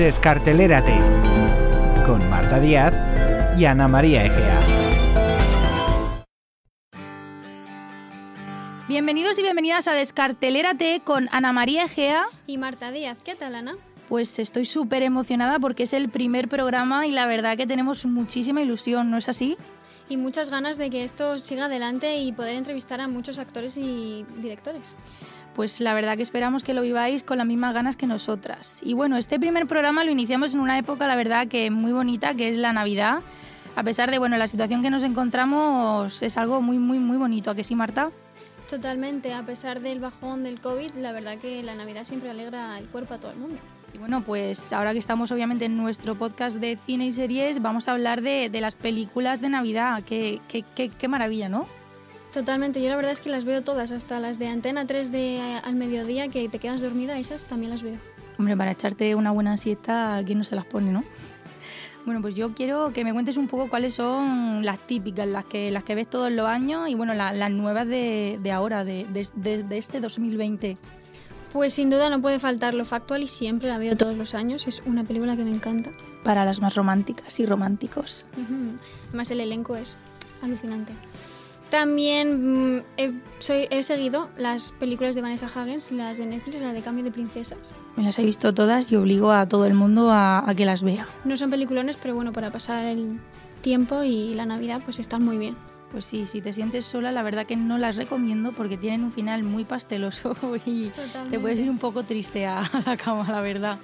Descartelérate con Marta Díaz y Ana María Egea. Bienvenidos y bienvenidas a Descartelérate con Ana María Egea. Y Marta Díaz, ¿qué tal Ana? Pues estoy súper emocionada porque es el primer programa y la verdad que tenemos muchísima ilusión, ¿no es así? Y muchas ganas de que esto siga adelante y poder entrevistar a muchos actores y directores pues la verdad que esperamos que lo viváis con las mismas ganas que nosotras. Y bueno, este primer programa lo iniciamos en una época, la verdad, que muy bonita, que es la Navidad. A pesar de bueno, la situación que nos encontramos, es algo muy, muy, muy bonito. ¿A que sí, Marta? Totalmente, a pesar del bajón del COVID, la verdad que la Navidad siempre alegra el cuerpo a todo el mundo. Y bueno, pues ahora que estamos obviamente en nuestro podcast de cine y series, vamos a hablar de, de las películas de Navidad. Qué, qué, qué, qué maravilla, ¿no? Totalmente, yo la verdad es que las veo todas, hasta las de Antena 3 de eh, al mediodía, que te quedas dormida, esas también las veo. Hombre, para echarte una buena siesta, ¿quién no se las pone, no? Bueno, pues yo quiero que me cuentes un poco cuáles son las típicas, las que, las que ves todos los años y bueno, las nuevas de, de ahora, de, de, de, este 2020. Pues sin duda no puede faltar lo factual y siempre la veo todos los años. Es una película que me encanta. Para las más románticas y románticos. Además el elenco es alucinante. También mm, he, soy, he seguido las películas de Vanessa Hudgens y las de Netflix, la de Cambio de Princesas. Me las he visto todas y obligo a todo el mundo a, a que las vea. No son peliculones, pero bueno, para pasar el tiempo y la Navidad pues están muy bien. Pues sí, si te sientes sola, la verdad que no las recomiendo porque tienen un final muy pasteloso y Totalmente. te puedes ir un poco triste a la cama, la verdad.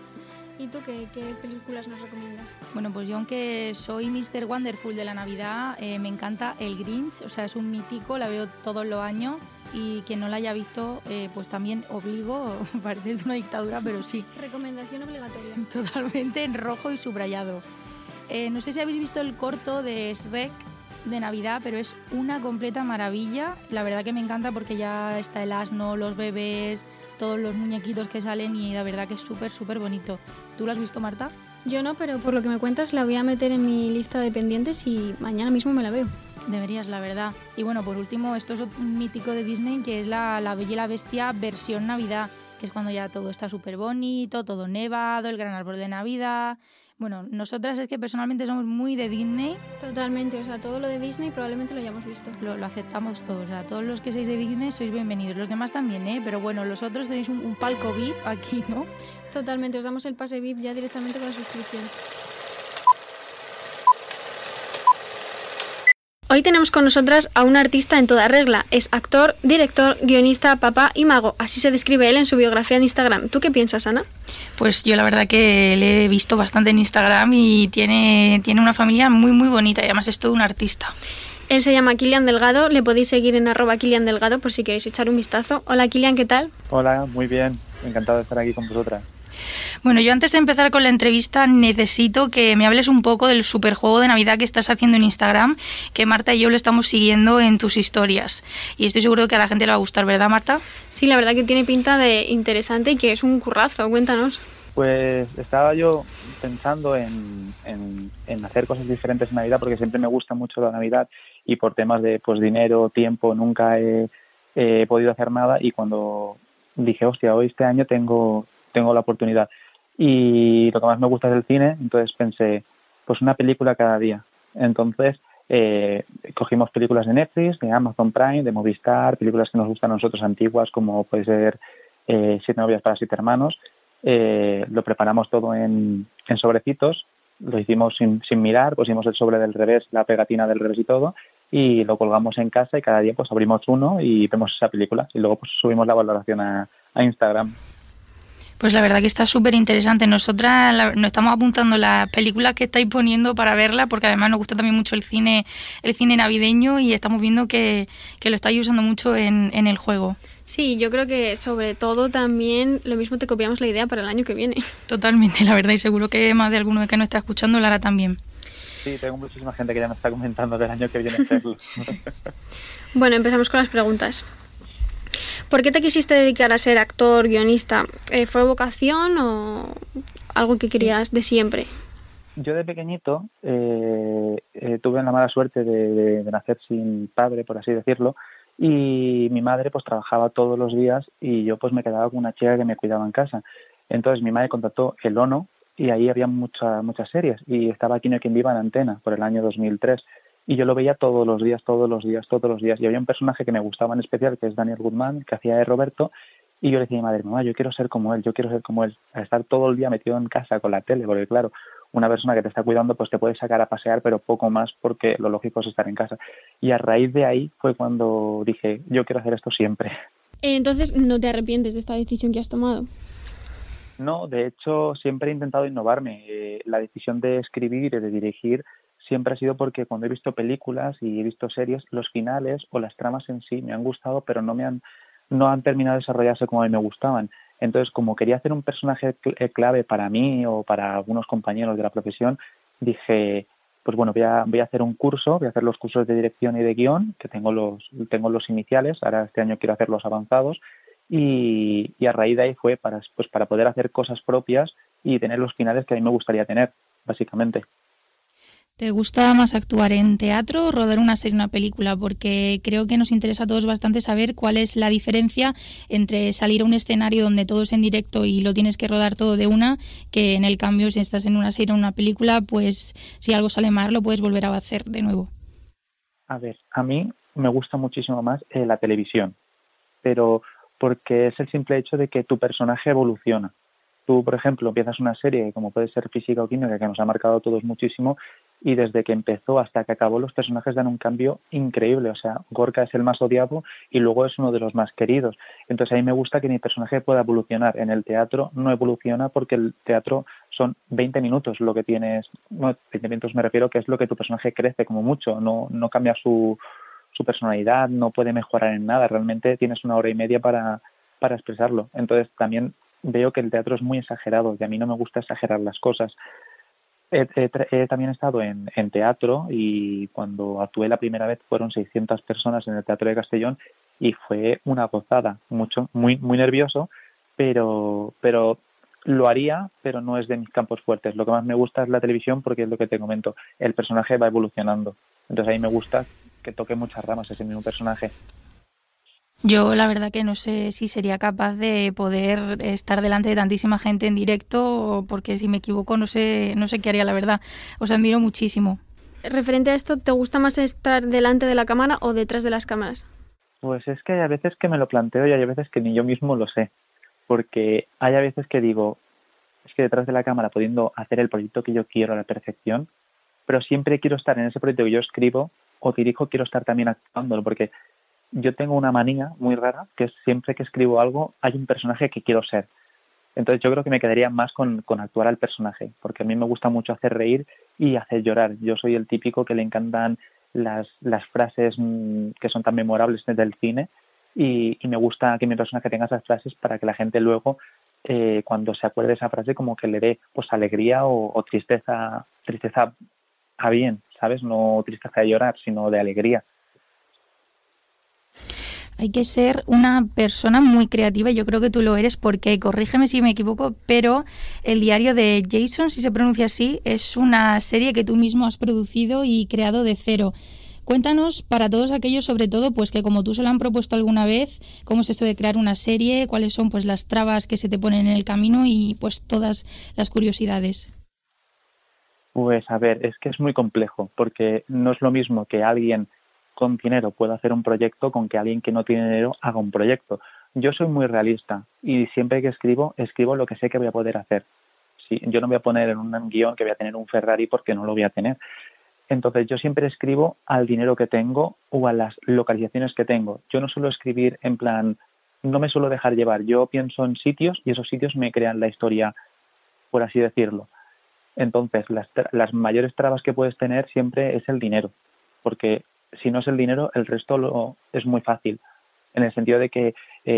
¿Y tú qué, qué, películas nos recomiendas? Bueno, pues yo aunque soy Mr. Wonderful de la Navidad, eh, me encanta El Grinch, o sea, es un mítico, la veo todos los años y quien no la haya visto, eh, pues también obligo, parece una dictadura, pero sí. Recomendación obligatoria. Totalmente en rojo y subrayado. Eh, no sé si habéis visto el corto de Shrek de Navidad, pero es una completa maravilla. La verdad que me encanta porque ya está el asno, los bebés, todos los muñequitos que salen y la verdad que es súper, súper bonito. ¿Tú lo has visto, Marta? Yo no, pero por lo que me cuentas la voy a meter en mi lista de pendientes y mañana mismo me la veo. Deberías, la verdad. Y bueno, por último, esto es un mítico de Disney que es la, la Bella y la Bestia versión Navidad, que es cuando ya todo está súper bonito, todo nevado, el gran árbol de Navidad. Bueno, nosotras es que personalmente somos muy de Disney. Totalmente, o sea, todo lo de Disney probablemente lo hayamos visto. Lo, lo aceptamos todos, o sea, todos los que sois de Disney sois bienvenidos, los demás también, ¿eh? Pero bueno, los otros tenéis un, un palco VIP aquí, ¿no? Totalmente, os damos el pase VIP ya directamente con la suscripción. Hoy tenemos con nosotras a un artista en toda regla. Es actor, director, guionista, papá y mago. Así se describe él en su biografía en Instagram. ¿Tú qué piensas, Ana? Pues yo la verdad que le he visto bastante en Instagram y tiene, tiene una familia muy muy bonita y además es todo un artista. Él se llama Kilian Delgado, le podéis seguir en arroba Kilian Delgado por si queréis echar un vistazo. Hola Kilian, ¿qué tal? Hola, muy bien, encantado de estar aquí con vosotras. Bueno, yo antes de empezar con la entrevista necesito que me hables un poco del superjuego de Navidad que estás haciendo en Instagram, que Marta y yo lo estamos siguiendo en tus historias. Y estoy seguro que a la gente le va a gustar, ¿verdad, Marta? Sí, la verdad que tiene pinta de interesante y que es un currazo. Cuéntanos. Pues estaba yo pensando en, en, en hacer cosas diferentes en Navidad porque siempre me gusta mucho la Navidad y por temas de pues dinero, tiempo, nunca he, he podido hacer nada y cuando dije, hostia, hoy este año tengo, tengo la oportunidad. Y lo que más me gusta es el cine, entonces pensé, pues una película cada día. Entonces eh, cogimos películas de Netflix, de Amazon Prime, de Movistar, películas que nos gustan a nosotros antiguas, como puede ser eh, Siete novias para siete hermanos. Eh, lo preparamos todo en, en sobrecitos, lo hicimos sin, sin, mirar, pusimos el sobre del revés, la pegatina del revés y todo, y lo colgamos en casa y cada día pues abrimos uno y vemos esa película y luego pues subimos la valoración a, a Instagram. Pues la verdad que está súper interesante. Nosotras la, nos estamos apuntando las películas que estáis poniendo para verla, porque además nos gusta también mucho el cine, el cine navideño y estamos viendo que, que lo estáis usando mucho en, en, el juego. Sí, yo creo que sobre todo también lo mismo te copiamos la idea para el año que viene. Totalmente, la verdad, y seguro que más de alguno de que no está escuchando lo hará también. Sí, tengo muchísima gente que ya me está comentando del año que viene hacerlo. bueno, empezamos con las preguntas. ¿Por qué te quisiste dedicar a ser actor, guionista? Eh, ¿Fue vocación o algo que querías de siempre? Yo de pequeñito eh, eh, tuve la mala suerte de, nacer sin padre, por así decirlo, y mi madre pues trabajaba todos los días y yo pues me quedaba con una chica que me cuidaba en casa. Entonces mi madre contactó el ONO y ahí había muchas muchas series y estaba aquí no quien viva en antena por el año 2003 y yo lo veía todos los días, todos los días, todos los días y había un personaje que me gustaba en especial que es Daniel Goodman que hacía de Roberto y yo le decía a mi madre, mamá, yo quiero ser como él, yo quiero ser como él, a estar todo el día metido en casa con la tele, porque claro, una persona que te está cuidando pues te puede sacar a pasear, pero poco más porque lo lógico es estar en casa. Y a raíz de ahí fue cuando dije, yo quiero hacer esto siempre. Entonces, ¿no te arrepientes de esta decisión que has tomado? No, de hecho, siempre he intentado innovarme. Eh, la decisión de escribir y de dirigir siempre ha sido porque cuando he visto películas y he visto series, los finales o las tramas en sí me han gustado, pero no me han, no han terminado de desarrollarse como a mí me gustaban. Entonces, como quería hacer un personaje eh, clave para mí o para algunos compañeros de la profesión, dije, pues bueno, voy a, voy a hacer un curso, voy a hacer los cursos de dirección y de guion, que tengo los, tengo los iniciales, ahora este año quiero hacer los avanzados, y, y a raíz de ahí fue para, pues para poder hacer cosas propias y tener los finales que a mí me gustaría tener, básicamente. ¿Te gusta más actuar en teatro o rodar una serie, una película? Porque creo que nos interesa a todos bastante saber cuál es la diferencia entre salir a un escenario donde todo es en directo y lo tienes que rodar todo de una, que en el cambio si estás en una serie o una película, pues si algo sale mal lo puedes volver a hacer de nuevo. A ver, a mí me gusta muchísimo más eh, la televisión, pero porque es el simple hecho de que tu personaje evoluciona. Tú, por ejemplo, empiezas una serie como puede ser Física o Química, que nos ha marcado a todos muchísimo, y desde que empezó hasta que acabó los personajes dan un cambio increíble. O sea, Gorka es el más odiado y luego es uno de los más queridos. Entonces a mí me gusta que mi personaje pueda evolucionar. En el teatro no evoluciona porque el teatro son 20 minutos lo que tienes, no, 20 minutos me refiero que es lo que tu personaje crece como mucho, no, no cambia su, su personalidad, no puede mejorar en nada, realmente tienes una hora y media para, para expresarlo. Entonces también veo que el teatro es muy exagerado y a mí no me gusta exagerar las cosas. He, también estado en, teatro y cuando actué la primera vez fueron 600 personas en el Teatro de Castellón y fue una gozada, mucho, muy, muy nervioso, pero, pero lo haría, pero no es de mis campos fuertes. Lo que más me gusta es la televisión porque es lo que te comento, el personaje va evolucionando. Entonces ahí me gusta que toque muchas ramas ese mismo personaje. Yo la verdad que no sé si sería capaz de poder estar delante de tantísima gente en directo, porque si me equivoco no sé, no sé qué haría la verdad. Os admiro muchísimo. Referente a esto, ¿te gusta más estar delante de la cámara o detrás de las cámaras? Pues es que hay a veces que me lo planteo y hay a veces que ni yo mismo lo sé. Porque hay a veces que digo, es que detrás de la cámara pudiendo hacer el proyecto que yo quiero a la perfección, pero siempre quiero estar en ese proyecto que yo escribo o dirijo, quiero estar también actuándolo, porque yo tengo una manía muy rara, que es siempre que escribo algo hay un personaje que quiero ser. Entonces yo creo que me quedaría más con, actuar al personaje, porque a mí me gusta mucho hacer reír y hacer llorar. Yo soy el típico que le encantan las, las frases mm, que son tan memorables del cine y, me gusta que mi personaje tenga esas frases para que la gente luego, eh, cuando se acuerde de esa frase, como que le dé pues alegría o tristeza, tristeza a bien, ¿sabes? No tristeza de llorar, sino de alegría. Hay que ser una persona muy creativa yo creo que tú lo eres porque, corrígeme si me equivoco, pero el diario de Jason, si se pronuncia así, es una serie que tú mismo has producido y creado de cero. Cuéntanos para todos aquellos, sobre todo, pues que como tú se lo han propuesto alguna vez, cómo es esto de crear una serie, cuáles son pues las trabas que se te ponen en el camino y pues todas las curiosidades. Pues a ver, es que es muy complejo, porque no es lo mismo que alguien con dinero puedo hacer un proyecto con que alguien que no tiene dinero haga un proyecto. Yo soy muy realista y siempre que escribo, escribo lo que sé que voy a poder hacer. Sí, yo no voy a poner en un guion que voy a tener un Ferrari porque no lo voy a tener. Entonces yo siempre escribo al dinero que tengo o a las localizaciones que tengo. Yo no suelo escribir en plan, no me suelo dejar llevar. Yo pienso en sitios y esos sitios me crean la historia, por así decirlo. Entonces las, las mayores trabas que puedes tener siempre es el dinero, porque si no es el dinero, el resto lo, es muy fácil. En el sentido de que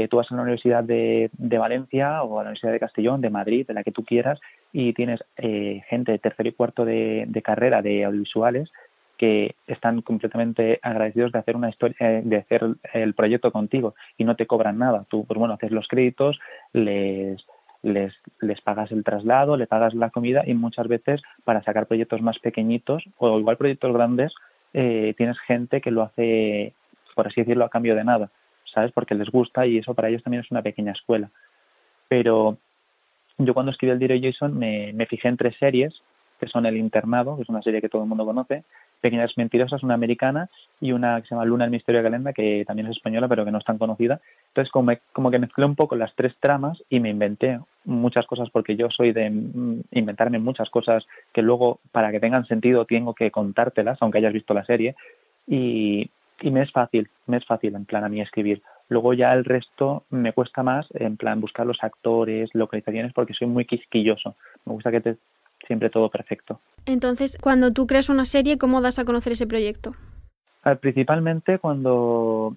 tú vas a la Universidad de, Valencia o a la Universidad de Castellón, de Madrid, de la que tú quieras, y tienes gente de tercer y cuarto de, de carrera de audiovisuales que están completamente agradecidos de hacer una historia, eh, de hacer el proyecto contigo y no te cobran nada. Tú, pues bueno, haces los créditos, les, les, les pagas el traslado, le pagas la comida y muchas veces para sacar proyectos más pequeñitos o igual proyectos grandes eh, tienes gente que lo hace, por así decirlo, a cambio de nada, ¿sabes? Porque les gusta y eso para ellos también es una pequeña escuela. Pero yo cuando escribí el diario Jason me, me fijé en tres series, que son El Internado, que es una serie que todo el mundo conoce, Pequeñas Mentirosas, una americana, y una que se llama Luna, el misterio de Calenda, que también es española, pero que no es tan conocida. Entonces, como, como que mezclé un poco las tres tramas y me inventé muchas cosas, porque yo soy de mm, inventarme muchas cosas que luego, para que tengan sentido, tengo que contártelas, aunque hayas visto la serie. Y, y me es fácil, me es fácil en plan a mí escribir. Luego ya el resto me cuesta más, en plan buscar los actores, localizaciones, porque soy muy quisquilloso. Me gusta que te siempre todo perfecto. Entonces, cuando tú creas una serie, ¿cómo das a conocer ese proyecto? principalmente cuando,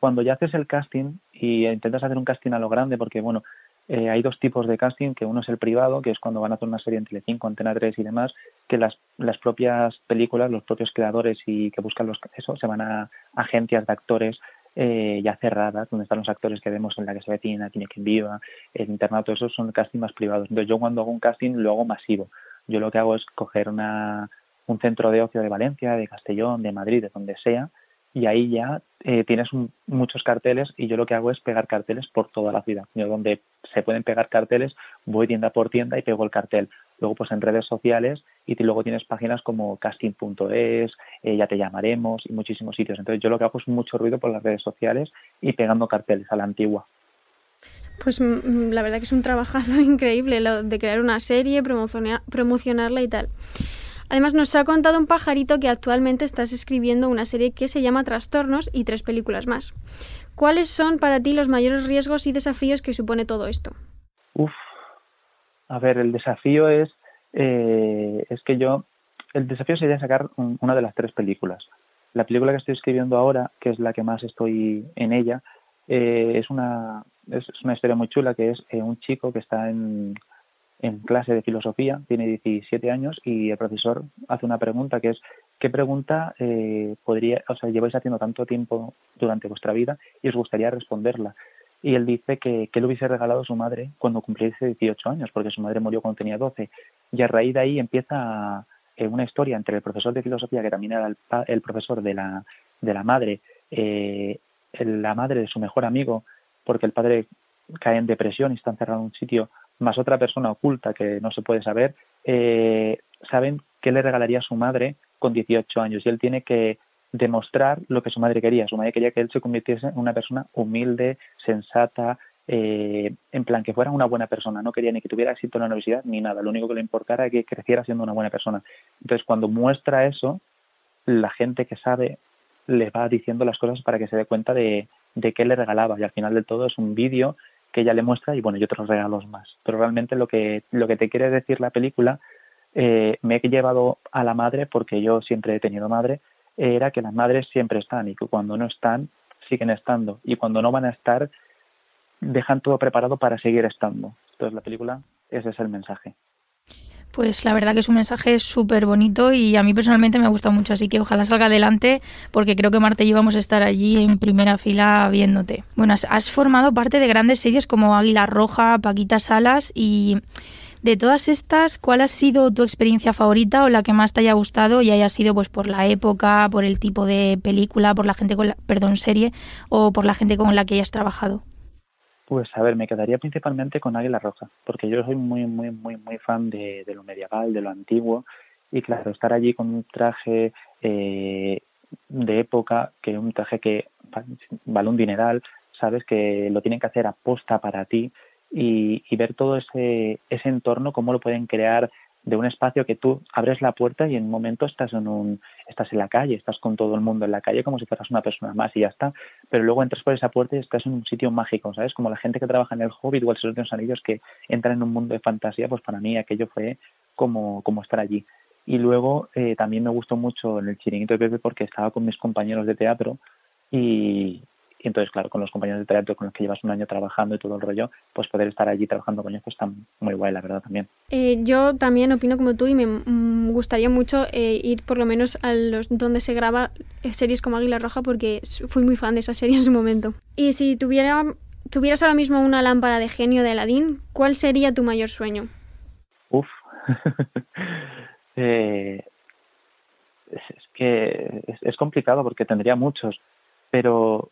cuando ya haces el casting y intentas hacer un casting a lo grande, porque bueno, eh, hay dos tipos de casting, que uno es el privado, que es cuando van a hacer una serie en Telecinco, Antena 3 y demás, que las, las propias películas, los propios creadores y que buscan los eso, se van a agencias de actores eh, ya cerradas, donde están los actores que vemos en la que se vecina, tiene quien viva, el internado, todo eso son castings más privados. Entonces yo cuando hago un casting lo hago masivo. Yo lo que hago es coger una, un centro de ocio de Valencia, de Castellón, de Madrid, de donde sea, y ahí ya eh, tienes muchos carteles y yo lo que hago es pegar carteles por toda la ciudad. Yo donde se pueden pegar carteles voy tienda por tienda y pego el cartel. Luego pues en redes sociales y luego tienes páginas como casting.es, eh, ya te llamaremos y muchísimos sitios. Entonces yo lo que hago es mucho ruido por las redes sociales y pegando carteles a la antigua. Pues mm, mm, la verdad que es un trabajazo increíble lo de crear una serie, promocionarla y tal. Además nos ha contado un pajarito que actualmente estás escribiendo una serie que se llama Trastornos y tres películas más. ¿Cuáles son para ti los mayores riesgos y desafíos que supone todo esto? Uf, a ver, el desafío es, eh, es que yo, el desafío sería sacar una de las tres películas. La película que estoy escribiendo ahora, que es la que más estoy en ella, eh, es, una, es, una historia muy chula, que es eh, un chico que está en, en clase de filosofía, tiene 17 años y el profesor hace una pregunta que es ¿qué pregunta podría, o sea, lleváis haciendo tanto tiempo durante vuestra vida y os gustaría responderla? Y él dice que, que le hubiese regalado a su madre cuando cumpliese 18 años, porque su madre murió cuando tenía 12. Y a raíz de ahí empieza eh, una historia entre el profesor de filosofía, que también era el, profesor de la, de la madre, eh, la madre de su mejor amigo, porque el padre cae en depresión y está encerrado en un sitio más otra persona oculta que no se puede saber, eh, saben qué le regalaría a su madre con 18 años y él tiene que demostrar lo que su madre quería. Su madre quería que él se convirtiese en una persona humilde, sensata, eh, en plan que fuera una buena persona. No quería ni que tuviera éxito en la universidad ni nada. Lo único que le importara era que creciera siendo una buena persona. Entonces, cuando muestra eso, la gente que sabe le va diciendo las cosas para que se dé cuenta de, de qué le regalaba. Y al final del todo es un vídeo que ella le muestra y bueno, yo otros regalos más. Pero realmente lo que, lo que te quiere decir la película, eh, me he llevado a la madre, porque yo siempre he tenido madre, era que las madres siempre están y que cuando no están, siguen estando. Y cuando no van a estar, dejan todo preparado para seguir estando. Entonces la película, ese es el mensaje. Pues la verdad que es un mensaje súper bonito y a mí personalmente me gusta mucho, así que ojalá salga adelante porque creo que Marte y yo vamos a estar allí en primera fila viéndote. Bueno, has, formado parte de grandes series como Águila Roja, Paquita Salas y de todas estas, ¿cuál ha sido tu experiencia favorita o la que más te haya gustado y haya sido pues por la época, por el tipo de película, por la gente con la, perdón, serie o por la gente con la que hayas trabajado? Pues a ver, me quedaría principalmente con Águila Roja, porque yo soy muy, muy, muy, muy fan de, lo medieval, de lo antiguo, y claro, estar allí con un traje eh, de época, que un traje que vale un dineral, sabes que lo tienen que hacer aposta para ti, y, ver todo ese, ese entorno, cómo lo pueden crear de un espacio que tú abres la puerta y en un momento estás en un estás en la calle, estás con todo el mundo en la calle como si fueras una persona más y ya está, pero luego entras por esa puerta y estás en un sitio mágico, ¿sabes? Como la gente que trabaja en el Hobbit o el Señor de los Anillos que entran en un mundo de fantasía, pues para mí aquello fue como, como estar allí. Y luego eh, también me gustó mucho en el Chiringuito de Pepe porque estaba con mis compañeros de teatro y, Y entonces, claro, con los compañeros de teatro con los que llevas un año trabajando y todo el rollo, pues poder estar allí trabajando con ellos pues está muy guay, la verdad, también. Eh, yo también opino como tú y me gustaría mucho eh, ir por lo menos a los donde se graba eh, series como Águila Roja porque fui muy fan de esa serie en su momento. Y si tuviera, tuvieras ahora mismo una lámpara de genio de Aladdin, ¿cuál sería tu mayor sueño? Uf. es, que es complicado porque tendría muchos pero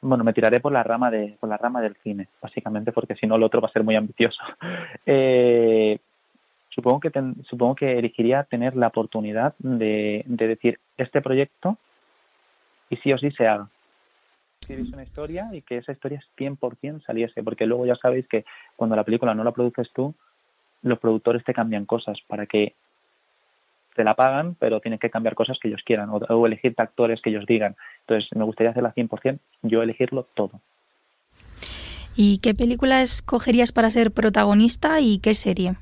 bueno, me tiraré por la rama de por la rama del cine, básicamente, porque si no el otro va a ser muy ambicioso. Eh, supongo que supongo que elegiría tener la oportunidad de, decir este proyecto y sí o sí se haga. Escribís una historia y que esa historia 100% saliese, porque luego ya sabéis que cuando la película no la produces tú, los productores te cambian cosas para que te la pagan, pero tienes que cambiar cosas que ellos quieran o, elegir actores que ellos digan. Entonces, me gustaría hacerla 100%, yo elegirlo todo. ¿Y qué película escogerías para ser protagonista y qué serie?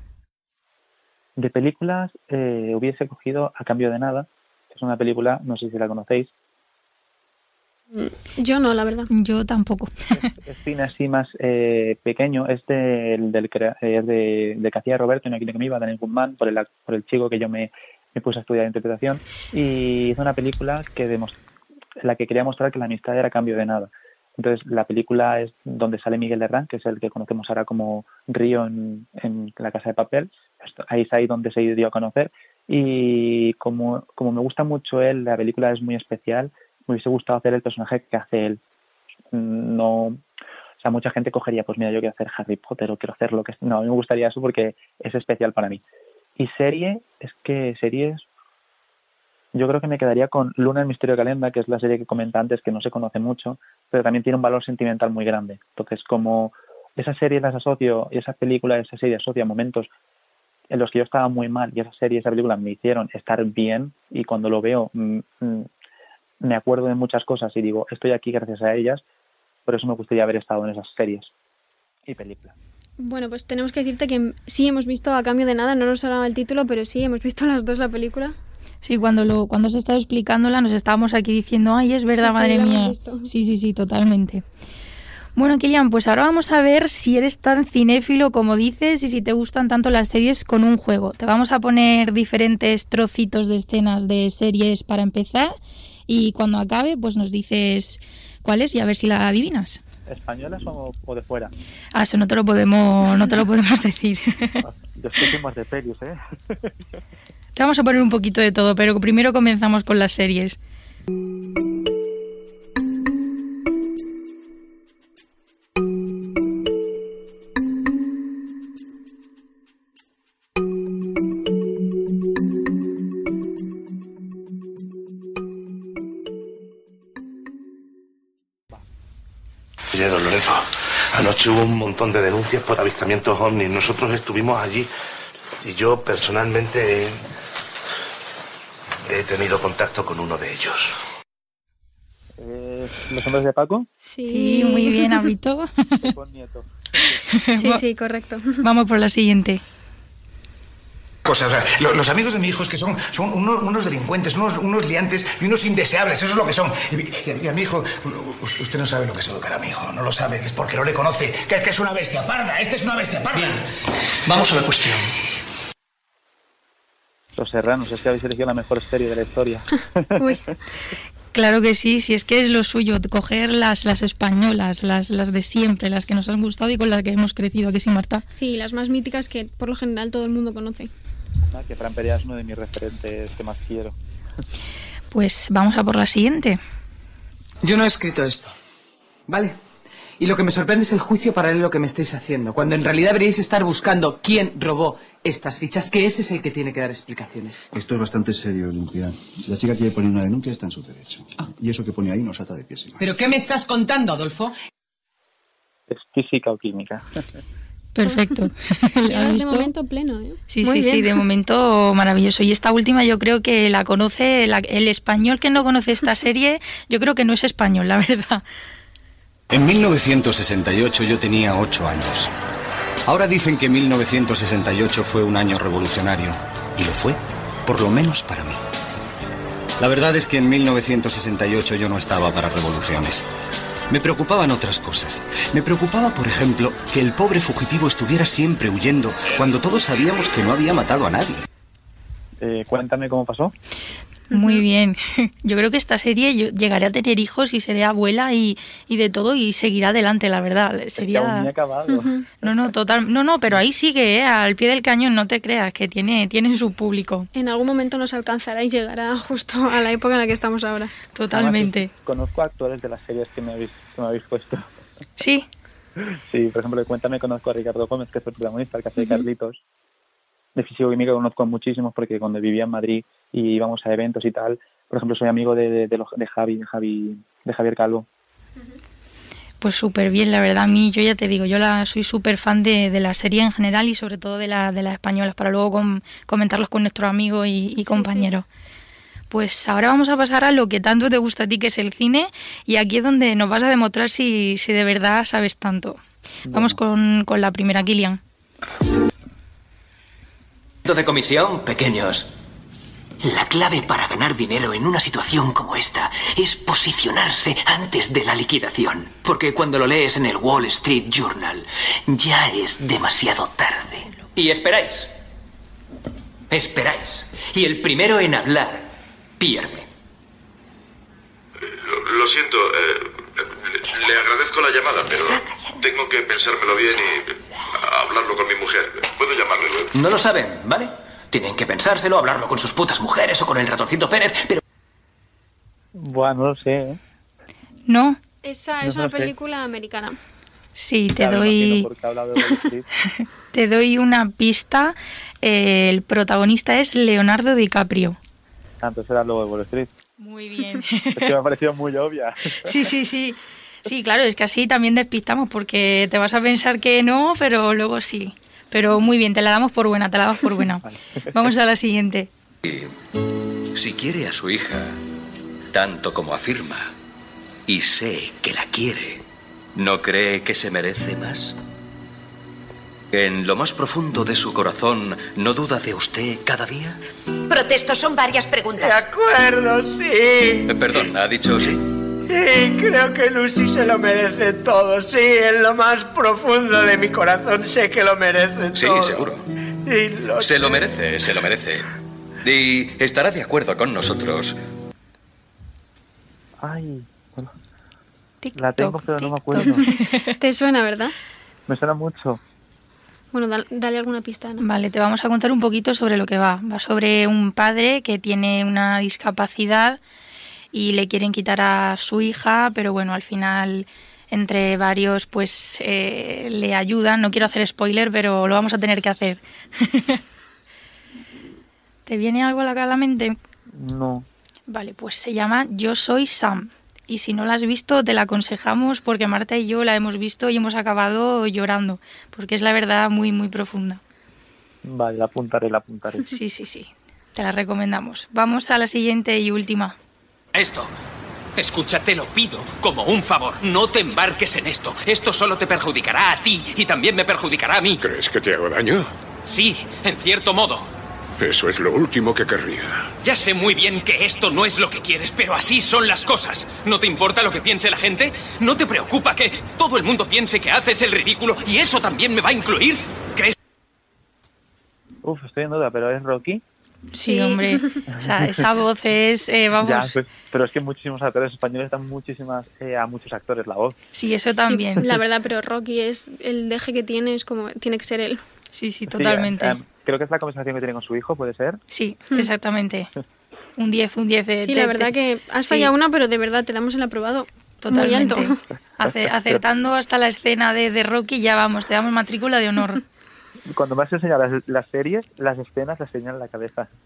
De películas eh, hubiese cogido A Cambio de Nada. Es una película, no sé si la conocéis. Mm, yo no, la verdad. Yo tampoco. Es, cine así más eh, pequeño. Es, del, del, es de, de que hacía Roberto en aquí que me iba, Daniel Guzmán, por el, por el chico que yo me, me puse a estudiar interpretación y hizo una película que la que quería mostrar que la amistad era cambio de nada. Entonces la película es donde sale Miguel Herrán, que es el que conocemos ahora como Río en, La Casa de Papel. Ahí es ahí donde se dio a conocer. Y como, como me gusta mucho él, la película es muy especial, me hubiese gustado hacer el personaje que hace él. No, o sea, mucha gente cogería, pues mira, yo quiero hacer Harry Potter o quiero hacer lo que... No, a mí me gustaría eso porque es especial para mí. Y serie, es que series, yo creo que me quedaría con Luna el Misterio de Calenda, que es la serie que comenta antes, que no se conoce mucho, pero también tiene un valor sentimental muy grande. Entonces, como esa serie las asocio, y esa película, esa serie asocia momentos en los que yo estaba muy mal, y esa serie, esa película me hicieron estar bien, y cuando lo veo mm, mm, me acuerdo de muchas cosas y digo, estoy aquí gracias a ellas, por eso me gustaría haber estado en esas series y películas. Bueno, pues tenemos que decirte que sí hemos visto a cambio de nada, no nos sonaba el título, pero sí, hemos visto las dos la película. Sí, cuando lo cuando se estaba explicándola nos estábamos aquí diciendo, ay, es verdad, madre mía. Sí, sí, sí, totalmente. Bueno, Kilian, pues ahora vamos a ver si eres tan cinéfilo como dices y si te gustan tanto las series con un juego. Te vamos a poner diferentes trocitos de escenas de series para empezar y cuando acabe, pues nos dices cuál es y a ver si la adivinas españolas o, de fuera? Ah, eso no te lo podemos, no te lo podemos decir. Yo estoy más de pelis, ¿eh? Te vamos a poner un poquito de todo, pero primero comenzamos con las series. Anoche hubo un montón de denuncias por avistamientos ovnis. Nosotros estuvimos allí y yo personalmente tenido contacto con uno de ellos. Eh, ¿Los hombres de Paco? Sí, muy bien, Habito. sí, sí, correcto. Vamos por la siguiente los, amigos de mi hijo es que son, son unos, delincuentes, unos, unos, liantes y unos indeseables, eso es lo que son. Y, a mi hijo, usted no sabe lo que es educar a mi hijo, no lo sabe, es porque no le conoce, que, que es una bestia parda, este es una bestia parda. Bien, vamos a la cuestión. Los Serranos, es que habéis elegido la mejor serie de la historia. Uy. Claro que sí, si es que es lo suyo, coger las, las españolas, las, las de siempre, las que nos han gustado y con las que hemos crecido, que sí, Marta. Sí, las más míticas que por lo general todo el mundo conoce. Ah, que Fran Perea es uno de mis referentes que más quiero. Pues vamos a por la siguiente. Yo no he escrito esto, ¿vale? Y lo que me sorprende es el juicio paralelo que me estáis haciendo, cuando en realidad deberíais estar buscando quién robó estas fichas, que ese es el que tiene que dar explicaciones. Esto es bastante serio, Limpia. Si la chica quiere poner una denuncia, está en su derecho. Ah. Y eso que pone ahí nos ata de pies ¿Pero qué me estás contando, Adolfo? Es física o química. Perfecto. de momento pleno, ¿eh? Sí, sí, sí, de momento maravilloso. Y esta última yo creo que la conoce, el español que no conoce esta serie, yo creo que no es español, la verdad. En 1968 yo tenía ocho años. Ahora dicen que 1968 fue un año revolucionario. Y lo fue, por lo menos para mí. La verdad es que en 1968 yo no estaba para revoluciones. Me preocupaban otras cosas. Me preocupaba, por ejemplo, que el pobre fugitivo estuviera siempre huyendo cuando todos sabíamos que no había matado a nadie. Eh, cuéntame cómo pasó. Muy bien. Yo creo que esta serie yo llegaré a tener hijos y seré abuela y, y de todo y seguirá adelante, la verdad. Sería... aún ni ha acabado. No, no, total. No, no, pero ahí sigue, ¿eh? al pie del cañón, no te creas, que tiene, tiene su público. En algún momento nos alcanzará y llegará justo a la época en la que estamos ahora. Totalmente. Además, conozco actores de las series que me habéis, que me habéis puesto. Sí. Sí, por ejemplo, cuéntame, conozco a Ricardo Gómez, que es el protagonista, el que hace de Carlitos. De físico-química conozco muchísimos porque cuando vivía en Madrid y íbamos a eventos y tal, por ejemplo, soy amigo de, de, de, los- de Javi, de Javi, de Javier Calvo. Pues súper bien, la verdad. A mí, yo ya te digo, yo la soy súper fan de, de la serie en general y sobre todo de, la, de las españolas, para luego com- comentarlos con nuestros amigos y, y compañeros. Pues ahora vamos a pasar a lo que tanto te gusta a ti, que es el cine, y aquí es donde nos vas a demostrar si, si de verdad sabes tanto. Vamos con, con la primera, Kilian. De comisión, pequeños. La clave para ganar dinero en una situación como esta es posicionarse antes de la liquidación. Porque cuando lo lees en el Wall Street Journal, ya es demasiado tarde. Y esperáis. Esperáis. Y el primero en hablar pierde. Lo, siento, eh, le agradezco la llamada, pero tengo que pensármelo bien y hablarlo con mi mujer. ¿Puedo llamarle luego? No lo saben, ¿vale? Tienen que pensárselo, hablarlo con sus putas mujeres o con el ratoncito Pérez, pero Bueno, no lo sé, ¿eh? ¿No? Esa No es una sé. película americana. Sí, te Claro, doy... Te doy una pista. Eh, el protagonista es Leonardo DiCaprio. Ah, entonces era luego de Wall Street. Muy bien. Es que me ha parecido muy obvia. Sí, sí, sí. Sí, claro, es que así también despistamos porque te vas a pensar que no, pero luego sí. Pero muy bien, te la damos por buena, te la damos por buena. Vamos a la siguiente. Si quiere a su hija tanto como afirma, y sé que la quiere, ¿no cree que se merece más? En lo más profundo de su corazón, ¿no duda de usted cada día? Protesto, son varias preguntas. De acuerdo, sí. Eh, perdón, ¿ha dicho sí? Sí, creo que Lucy se lo merece todo. Sí, en lo más profundo de mi corazón sé que lo merece Sí, todo. seguro. Y lo Se lo merece, se lo merece. Y estará de acuerdo con nosotros. Ay, bueno. la tengo, pero no me acuerdo. Te suena, ¿verdad? Me suena mucho. Bueno, dal- dale alguna pista, Ana. Vale, te vamos a contar un poquito sobre lo que va. Va sobre un padre que tiene una discapacidad y le quieren quitar a su hija, pero bueno, al final entre varios pues eh, le ayudan. No quiero hacer spoiler, pero lo vamos a tener que hacer. ¿Te viene algo a la, a la mente? No. Vale, pues se llama Yo soy Sam. Y si no la has visto, te la aconsejamos porque Marta y yo la hemos visto y hemos acabado llorando, porque es la verdad muy, muy profunda. Vale, la apuntaré, la apuntaré. Sí, sí, sí. Te la recomendamos. Vamos a la siguiente y última. Esto. Escucha, te lo pido como un favor. No te embarques en esto. Esto solo te perjudicará a ti y también me perjudicará a mí. ¿Crees que te hago daño? Sí, en cierto modo. Eso es lo último que querría. Ya sé muy bien que esto no es lo que quieres, pero así son las cosas. ¿No te importa lo que piense la gente? ¿No te preocupa que todo el mundo piense que haces el ridículo y eso también me va a incluir? ¿Crees? Uf, estoy en duda, pero ¿es Rocky? Sí, hombre. O sea, esa voz es, eh, vamos. Ya, pues, pero es que muchísimos actores españoles dan muchísimas eh, a muchos actores la voz. Sí, eso también. Sí, la verdad, pero Rocky es el deje que tiene, es como tiene que ser él. Sí, sí, Sí, eh, creo que es la conversación que tiene con su hijo, ¿puede ser? Sí, exactamente. Un 10, un 10 de Sí, la verdad que has fallado una, pero de verdad te damos el aprobado. Totalmente. Muy alto. Ace- acertando hasta la escena de, de Rocky, ya vamos, te damos matrícula de honor. Cuando me has enseñado las, las series, las escenas las tenía en la cabeza.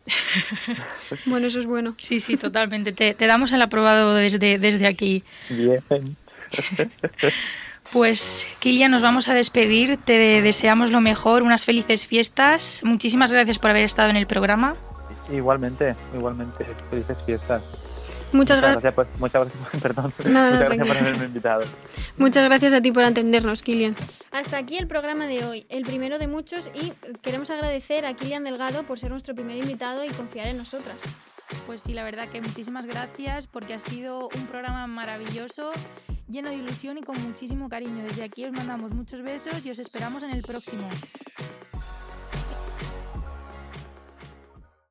Bueno, eso es bueno. Sí, sí, totalmente. Te, te damos el aprobado desde, desde aquí. Bien. Pues, Kilian, nos vamos a despedir. Te deseamos lo mejor, unas felices fiestas. Muchísimas gracias por haber estado en el programa. Igualmente, igualmente. Felices fiestas. Muchas gracias. gracias. por- muchas gracias, por- perdón. Nada, muchas gracias por haberme invitado. Muchas gracias a ti por atendernos, Kilian. Hasta aquí el programa de hoy, el primero de muchos, y queremos agradecer a Kilian Delgado por ser nuestro primer invitado y confiar en nosotras. Pues sí, la verdad que muchísimas gracias porque ha sido un programa maravilloso, lleno de ilusión y con muchísimo cariño. Desde aquí os mandamos muchos besos y os esperamos en el próximo.